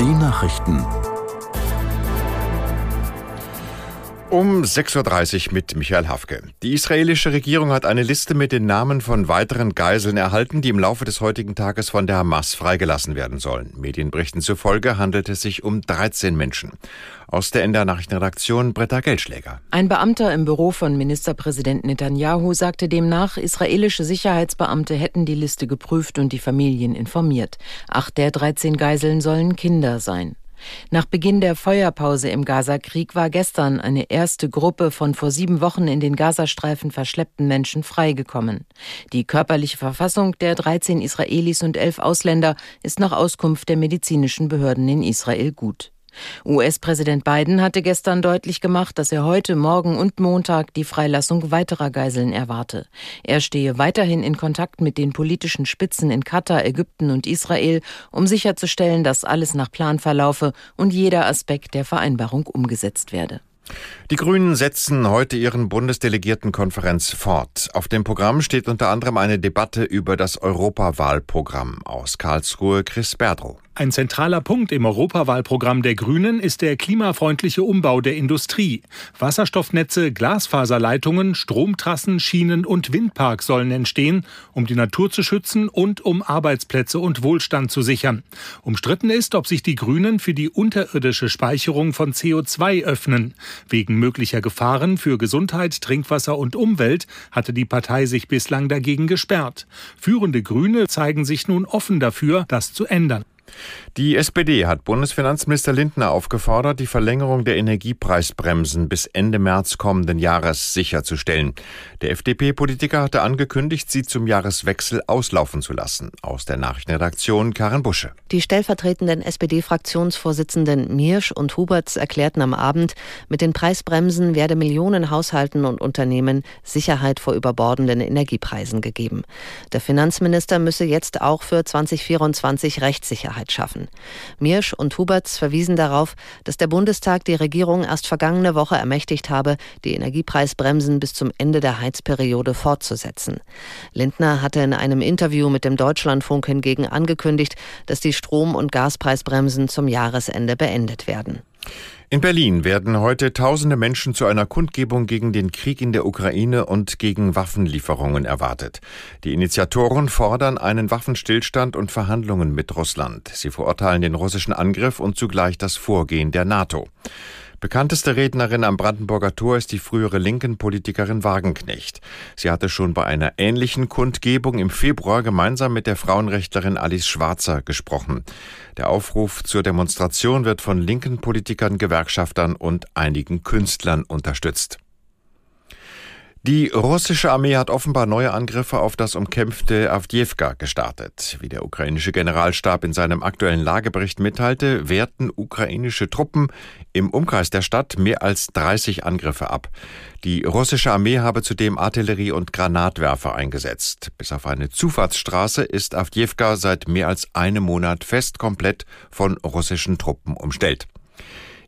Die Nachrichten. Um 6.30 Uhr mit Michael Hafke. Die israelische Regierung hat eine Liste mit den Namen von weiteren Geiseln erhalten, die im Laufe des heutigen Tages von der Hamas freigelassen werden sollen. Medienberichten zufolge handelt es sich um 13 Menschen. Aus der NDR Nachrichtenredaktion Britta Geldschläger. Ein Beamter im Büro von Ministerpräsident Netanyahu sagte demnach, israelische Sicherheitsbeamte hätten die Liste geprüft und die Familien informiert. Acht der 13 Geiseln sollen Kinder sein. Nach Beginn der Feuerpause im Gazakrieg war gestern eine erste Gruppe von vor sieben Wochen in den Gazastreifen verschleppten Menschen freigekommen. Die körperliche Verfassung der 13 Israelis und elf Ausländer ist nach Auskunft der medizinischen Behörden in Israel gut. US-Präsident Biden hatte gestern deutlich gemacht, dass er heute, morgen und Montag die Freilassung weiterer Geiseln erwarte. Er stehe weiterhin in Kontakt mit den politischen Spitzen in Katar, Ägypten und Israel, um sicherzustellen, dass alles nach Plan verlaufe und jeder Aspekt der Vereinbarung umgesetzt werde. Die Grünen setzen heute ihren Bundesdelegiertenkonferenz fort. Auf dem Programm steht unter anderem eine Debatte über das Europawahlprogramm. Aus Karlsruhe Chris Berdrow. Ein zentraler Punkt im Europawahlprogramm der Grünen ist der klimafreundliche Umbau der Industrie. Wasserstoffnetze, Glasfaserleitungen, Stromtrassen, Schienen und Windparks sollen entstehen, um die Natur zu schützen und um Arbeitsplätze und Wohlstand zu sichern. Umstritten ist, ob sich die Grünen für die unterirdische Speicherung von CO2 öffnen. Wegen möglicher Gefahren für Gesundheit, Trinkwasser und Umwelt hatte die Partei sich bislang dagegen gesperrt. Führende Grüne zeigen sich nun offen dafür, das zu ändern. Die SPD hat Bundesfinanzminister Lindner aufgefordert, die Verlängerung der Energiepreisbremsen bis Ende März kommenden Jahres sicherzustellen. Der FDP-Politiker hatte angekündigt, sie zum Jahreswechsel auslaufen zu lassen. Aus der Nachrichtenredaktion Karin Busche. Die stellvertretenden SPD-Fraktionsvorsitzenden Mirsch und Huberts erklärten am Abend, mit den Preisbremsen werde Millionen Haushalten und Unternehmen Sicherheit vor überbordenden Energiepreisen gegeben. Der Finanzminister müsse jetzt auch für 2024 Rechtssicherheit Sicherheit schaffen. Mirsch und Huberts verwiesen darauf, dass der Bundestag die Regierung erst vergangene Woche ermächtigt habe, die Energiepreisbremsen bis zum Ende der Heizperiode fortzusetzen. Lindner hatte in einem Interview mit dem Deutschlandfunk hingegen angekündigt, dass die Strom- und Gaspreisbremsen zum Jahresende beendet werden. In Berlin werden heute tausende Menschen zu einer Kundgebung gegen den Krieg in der Ukraine und gegen Waffenlieferungen erwartet. Die Initiatoren fordern einen Waffenstillstand und Verhandlungen mit Russland. Sie verurteilen den russischen Angriff und zugleich das Vorgehen der NATO. Bekannteste Rednerin am Brandenburger Tor ist die frühere linken Politikerin Wagenknecht. Sie hatte schon bei einer ähnlichen Kundgebung im Februar gemeinsam mit der Frauenrechtlerin Alice Schwarzer gesprochen. Der Aufruf zur Demonstration wird von linken Politikern, Gewerkschaftern und einigen Künstlern unterstützt. Die russische Armee hat offenbar neue Angriffe auf das umkämpfte Avdiivka gestartet. Wie der ukrainische Generalstab in seinem aktuellen Lagebericht mitteilte, wehrten ukrainische Truppen im Umkreis der Stadt mehr als 30 Angriffe ab. Die russische Armee habe zudem Artillerie und Granatwerfer eingesetzt. Bis auf eine Zufahrtsstraße ist Avdiivka seit mehr als einem Monat fest komplett von russischen Truppen umstellt.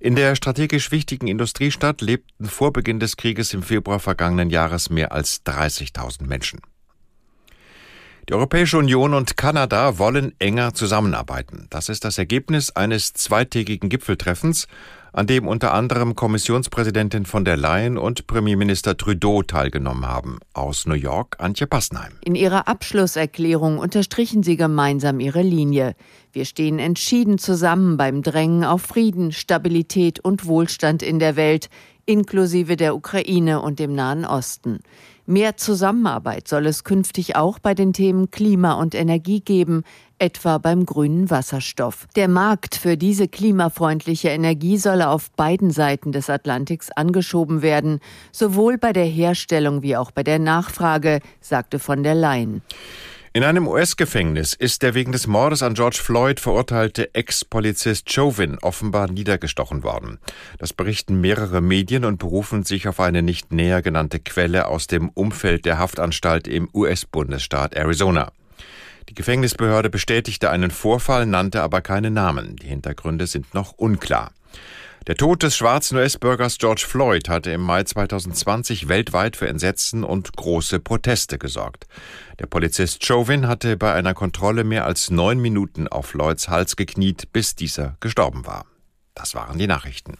In der strategisch wichtigen Industriestadt lebten vor Beginn des Krieges im Februar vergangenen Jahres mehr als 30.000 Menschen. Die Europäische Union und Kanada wollen enger zusammenarbeiten. Das ist das Ergebnis eines zweitägigen Gipfeltreffens an dem unter anderem Kommissionspräsidentin von der Leyen und Premierminister Trudeau teilgenommen haben. Aus New York Antje Passnheim. In ihrer Abschlusserklärung unterstrichen sie gemeinsam ihre Linie. Wir stehen entschieden zusammen beim Drängen auf Frieden, Stabilität und Wohlstand in der Welt, inklusive der Ukraine und dem Nahen Osten. Mehr Zusammenarbeit soll es künftig auch bei den Themen Klima und Energie geben, etwa beim grünen Wasserstoff. Der Markt für diese klimafreundliche Energie solle auf beiden Seiten des Atlantiks angeschoben werden, sowohl bei der Herstellung wie auch bei der Nachfrage, sagte von der Leyen. In einem US-Gefängnis ist der wegen des Mordes an George Floyd verurteilte Ex-Polizist Chauvin offenbar niedergestochen worden. Das berichten mehrere Medien und berufen sich auf eine nicht näher genannte Quelle aus dem Umfeld der Haftanstalt im US-Bundesstaat Arizona. Die Gefängnisbehörde bestätigte einen Vorfall, nannte aber keine Namen. Die Hintergründe sind noch unklar. Der Tod des schwarzen US-Bürgers George Floyd hatte im Mai 2020 weltweit für Entsetzen und große Proteste gesorgt. Der Polizist Chauvin hatte bei einer Kontrolle mehr als neun Minuten auf Floyds Hals gekniet, bis dieser gestorben war. Das waren die Nachrichten.